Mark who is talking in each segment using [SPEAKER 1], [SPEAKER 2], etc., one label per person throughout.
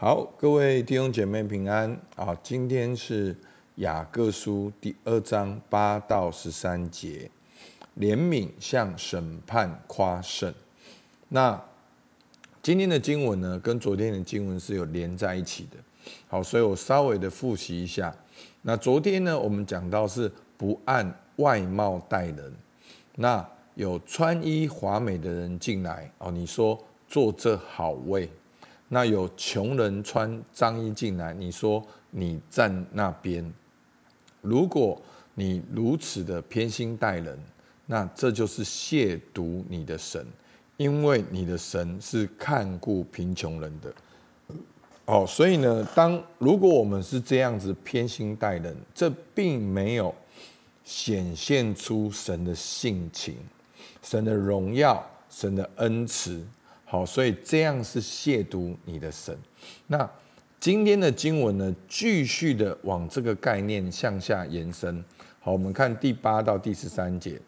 [SPEAKER 1] 好，各位弟兄姐妹平安啊！今天是雅各书第二章八到十三节，怜悯向审判夸胜。那今天的经文呢，跟昨天的经文是有连在一起的。好，所以我稍微的复习一下。那昨天呢，我们讲到是不按外貌待人。那有穿衣华美的人进来哦，你说坐这好位。那有穷人穿脏衣进来，你说你站那边。如果你如此的偏心待人，那这就是亵渎你的神，因为你的神是看顾贫穷人的。哦，所以呢，当如果我们是这样子偏心待人，这并没有显现出神的性情、神的荣耀、神的恩慈。好，所以这样是亵渎你的神。那今天的经文呢，继续的往这个概念向下延伸。好，我们看第八到第十三节。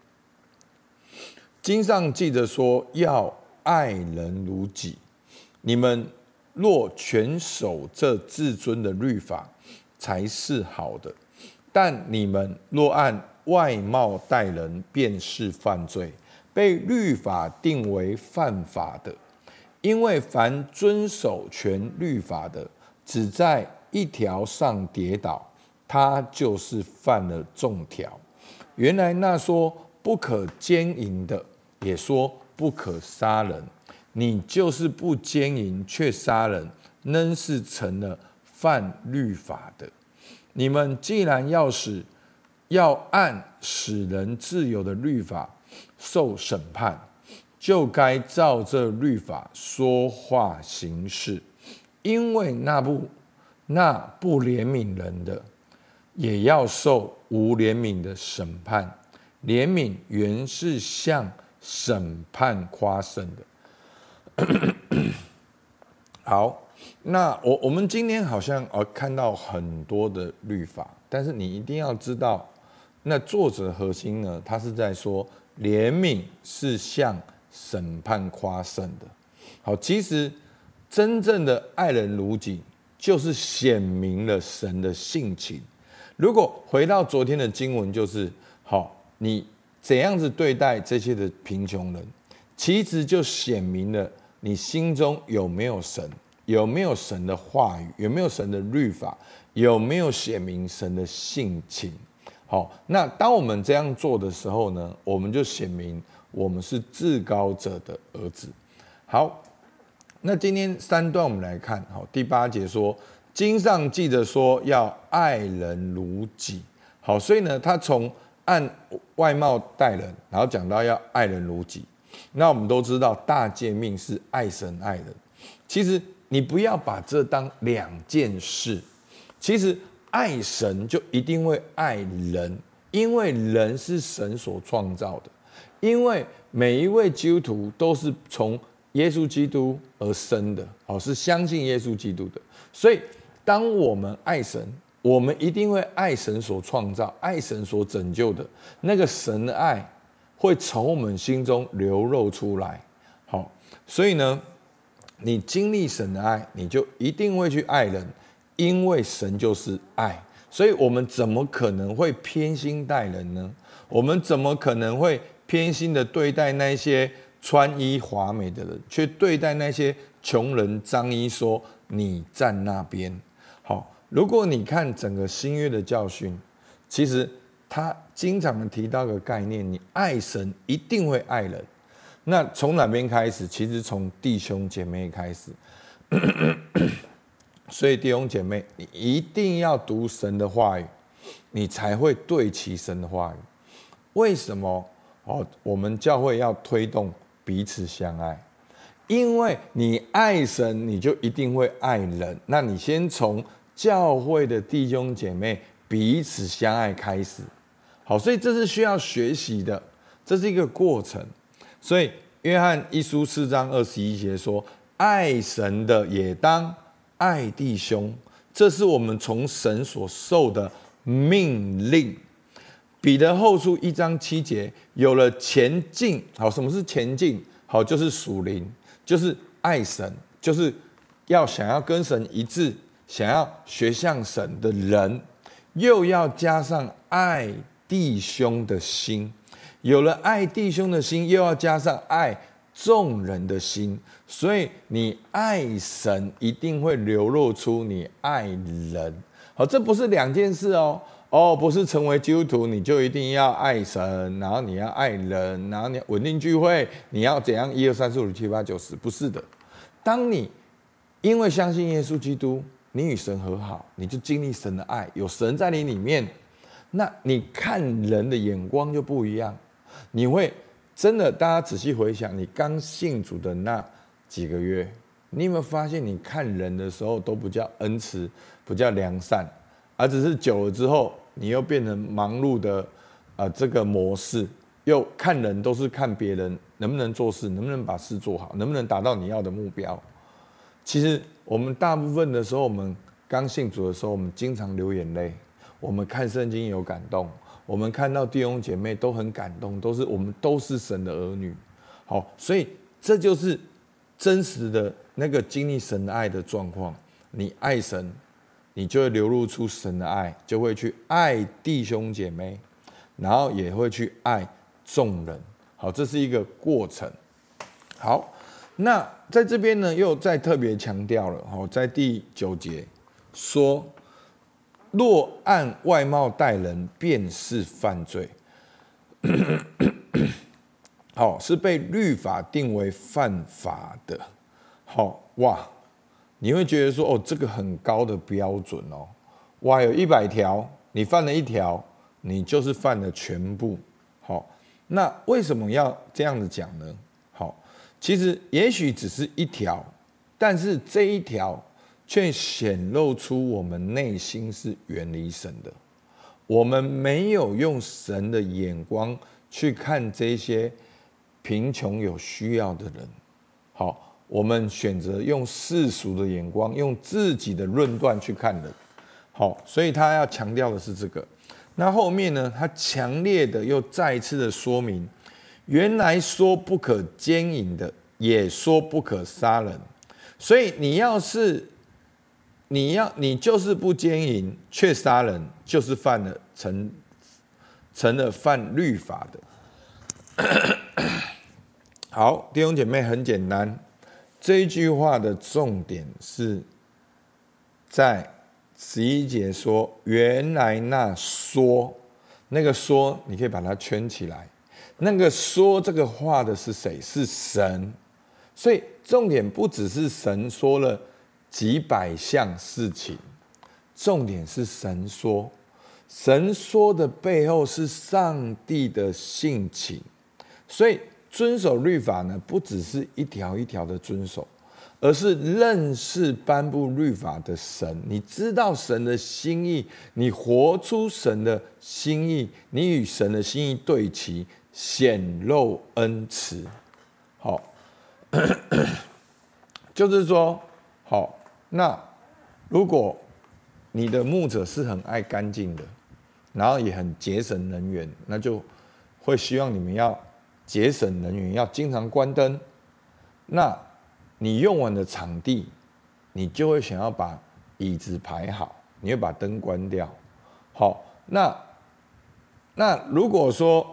[SPEAKER 1] 经上记着说，要爱人如己。你们若全守这至尊的律法，才是好的。但你们若按外貌待人，便是犯罪，被律法定为犯法的。因为凡遵守全律法的，只在一条上跌倒，他就是犯了众条。原来那说不可奸淫的，也说不可杀人。你就是不奸淫却杀人，仍是成了犯律法的。你们既然要使要按使人自由的律法受审判。就该照这律法说话行事，因为那不那不怜悯人的，也要受无怜悯的审判。怜悯原是向审判夸胜的。好，那我我们今天好像呃看到很多的律法，但是你一定要知道，那作者核心呢，他是在说怜悯是向。审判夸胜的，好，其实真正的爱人如己，就是显明了神的性情。如果回到昨天的经文，就是好，你怎样子对待这些的贫穷人，其实就显明了你心中有没有神，有没有神的话语，有没有神的律法，有没有显明神的性情。好，那当我们这样做的时候呢，我们就显明。我们是至高者的儿子。好，那今天三段我们来看。好，第八节说，经上记着说要爱人如己。好，所以呢，他从按外貌待人，然后讲到要爱人如己。那我们都知道大诫命是爱神爱人。其实你不要把这当两件事。其实爱神就一定会爱人，因为人是神所创造的。因为每一位基督徒都是从耶稣基督而生的，哦，是相信耶稣基督的。所以，当我们爱神，我们一定会爱神所创造、爱神所拯救的那个神的爱，会从我们心中流露出来。好，所以呢，你经历神的爱，你就一定会去爱人，因为神就是爱。所以我们怎么可能会偏心待人呢？我们怎么可能会？偏心的对待那些穿衣华美的人，却对待那些穷人脏衣，说你站那边。好，如果你看整个新约的教训，其实他经常提到个概念：你爱神一定会爱人。那从哪边开始？其实从弟兄姐妹开始。所以弟兄姐妹，你一定要读神的话语，你才会对齐神的话语。为什么？哦，我们教会要推动彼此相爱，因为你爱神，你就一定会爱人。那你先从教会的弟兄姐妹彼此相爱开始。好，所以这是需要学习的，这是一个过程。所以约翰一书四章二十一节说：“爱神的也当爱弟兄。”这是我们从神所受的命令。彼得后书一章七节，有了前进，好，什么是前进？好，就是属灵，就是爱神，就是要想要跟神一致，想要学像神的人，又要加上爱弟兄的心。有了爱弟兄的心，又要加上爱众人的心。所以你爱神，一定会流露出你爱人。好，这不是两件事哦。哦，不是成为基督徒你就一定要爱神，然后你要爱人，然后你稳定聚会，你要怎样？一二三四五六七八九十，不是的。当你因为相信耶稣基督，你与神和好，你就经历神的爱，有神在你里面，那你看人的眼光就不一样。你会真的，大家仔细回想，你刚信主的那几个月，你有没有发现，你看人的时候都不叫恩慈，不叫良善，而只是久了之后。你又变成忙碌的，啊、这个模式，又看人都是看别人能不能做事，能不能把事做好，能不能达到你要的目标。其实我们大部分的时候，我们刚信主的时候，我们经常流眼泪。我们看圣经有感动，我们看到弟兄姐妹都很感动，都是我们都是神的儿女。好，所以这就是真实的那个经历神的爱的状况。你爱神。你就会流露出神的爱，就会去爱弟兄姐妹，然后也会去爱众人。好，这是一个过程。好，那在这边呢，又再特别强调了。好，在第九节说，若按外貌待人，便是犯罪。好，是被律法定为犯法的。好，哇。你会觉得说，哦，这个很高的标准哦，哇，有一百条，你犯了一条，你就是犯了全部。好，那为什么要这样子讲呢？好，其实也许只是一条，但是这一条却显露出我们内心是远离神的，我们没有用神的眼光去看这些贫穷有需要的人。好。我们选择用世俗的眼光，用自己的论断去看人，好，所以他要强调的是这个。那后面呢，他强烈的又再次的说明，原来说不可奸淫的，也说不可杀人。所以你要是你要你就是不奸淫却杀人，就是犯了成成了犯律法的。好，弟兄姐妹，很简单。这句话的重点是在十一节说，原来那说那个说，你可以把它圈起来。那个说这个话的是谁？是神。所以重点不只是神说了几百项事情，重点是神说。神说的背后是上帝的性情，所以。遵守律法呢，不只是一条一条的遵守，而是认识颁布律法的神。你知道神的心意，你活出神的心意，你与神的心意对齐，显露恩慈。好，就是说，好，那如果你的牧者是很爱干净的，然后也很节省能源，那就会希望你们要。节省能源，要经常关灯。那你用完的场地，你就会想要把椅子排好，你会把灯关掉。好，那那如果说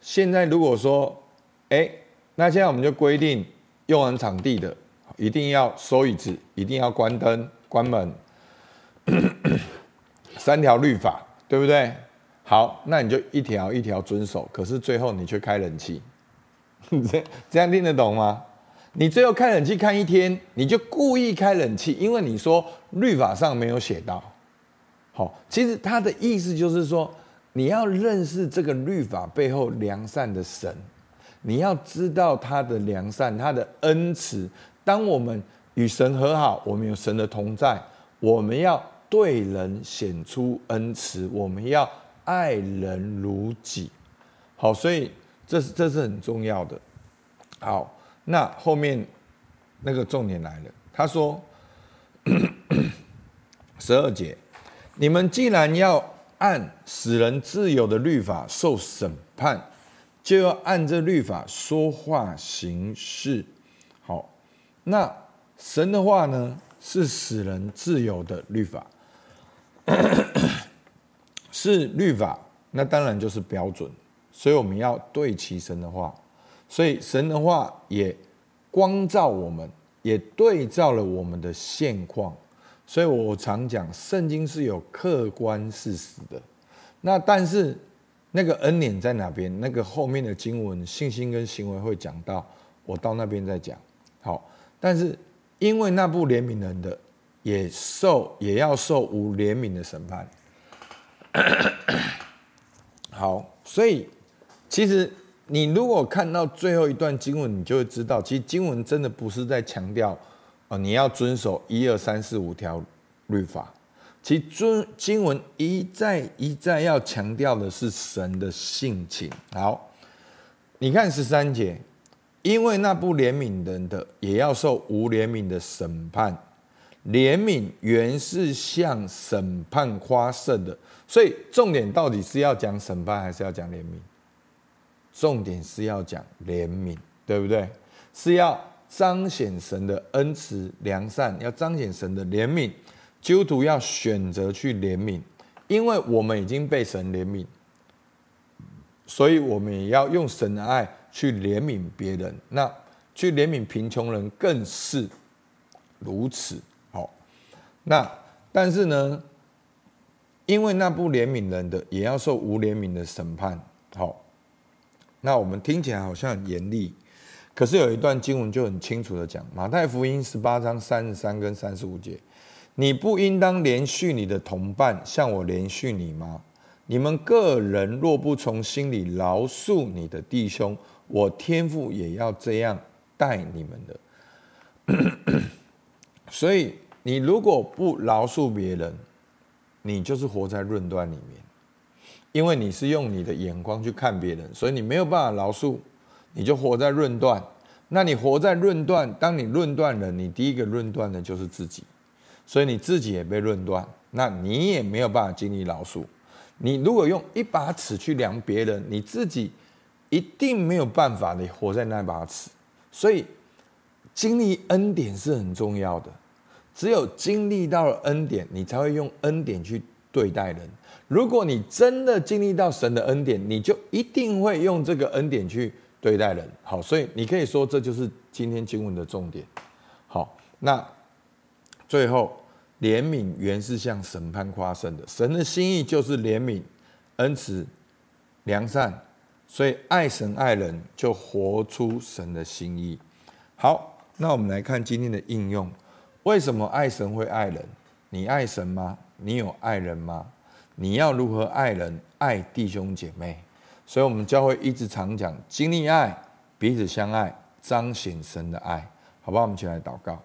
[SPEAKER 1] 现在如果说，哎，那现在我们就规定用完场地的一定要收椅子，一定要关灯、关门，三条律法，对不对？好，那你就一条一条遵守，可是最后你却开冷气。这这样听得懂吗？你最后开冷气看一天，你就故意开冷气，因为你说律法上没有写到。好，其实他的意思就是说，你要认识这个律法背后良善的神，你要知道他的良善，他的恩慈。当我们与神和好，我们有神的同在，我们要对人显出恩慈，我们要爱人如己。好，所以。这是这是很重要的。好，那后面那个重点来了。他说：“十二节，你们既然要按使人自由的律法受审判，就要按这律法说话行事。好，那神的话呢，是使人自由的律法，是律法，那当然就是标准。所以我们要对齐神的话，所以神的话也光照我们，也对照了我们的现况。所以我常讲，圣经是有客观事实的。那但是那个恩典在哪边？那个后面的经文，信心跟行为会讲到，我到那边再讲。好，但是因为那不怜悯人的，也受也要受无怜悯的审判。好，所以。其实，你如果看到最后一段经文，你就会知道，其实经文真的不是在强调，哦，你要遵守一二三四五条律法。其尊经文一再一再要强调的是神的性情。好，你看十三节，因为那不怜悯人的，也要受无怜悯的审判。怜悯原是向审判夸胜的，所以重点到底是要讲审判，还是要讲怜悯？重点是要讲怜悯，对不对？是要彰显神的恩慈良善，要彰显神的怜悯。基督徒要选择去怜悯，因为我们已经被神怜悯，所以我们也要用神的爱去怜悯别人。那去怜悯贫穷人更是如此。好，那但是呢，因为那不怜悯人的，也要受无怜悯的审判。好。那我们听起来好像很严厉，可是有一段经文就很清楚的讲，马太福音十八章三十三跟三十五节，你不应当怜恤你的同伴，像我怜恤你吗？你们个人若不从心里饶恕你的弟兄，我天父也要这样待你们的。所以你如果不饶恕别人，你就是活在论断里面。因为你是用你的眼光去看别人，所以你没有办法饶恕，你就活在论断。那你活在论断，当你论断了，你第一个论断的就是自己，所以你自己也被论断，那你也没有办法经历饶恕。你如果用一把尺去量别人，你自己一定没有办法，你活在那把尺。所以经历恩典是很重要的，只有经历到了恩典，你才会用恩典去对待人。如果你真的经历到神的恩典，你就一定会用这个恩典去对待人。好，所以你可以说这就是今天经文的重点。好，那最后怜悯原是向审判夸胜的，神的心意就是怜悯、恩慈、良善，所以爱神爱人就活出神的心意。好，那我们来看今天的应用。为什么爱神会爱人？你爱神吗？你有爱人吗？你要如何爱人、爱弟兄姐妹？所以，我们教会一直常讲，经历爱，彼此相爱，彰显神的爱，好不好？我们一起来祷告。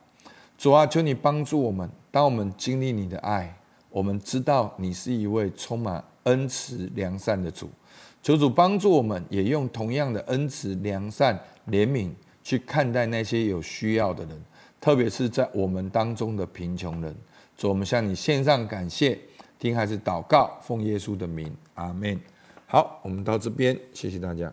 [SPEAKER 1] 主啊，求你帮助我们。当我们经历你的爱，我们知道你是一位充满恩慈良善的主。求主帮助我们，也用同样的恩慈良善怜悯去看待那些有需要的人，特别是在我们当中的贫穷人。主，我们向你献上感谢。听还是祷告，奉耶稣的名，阿门。好，我们到这边，谢谢大家。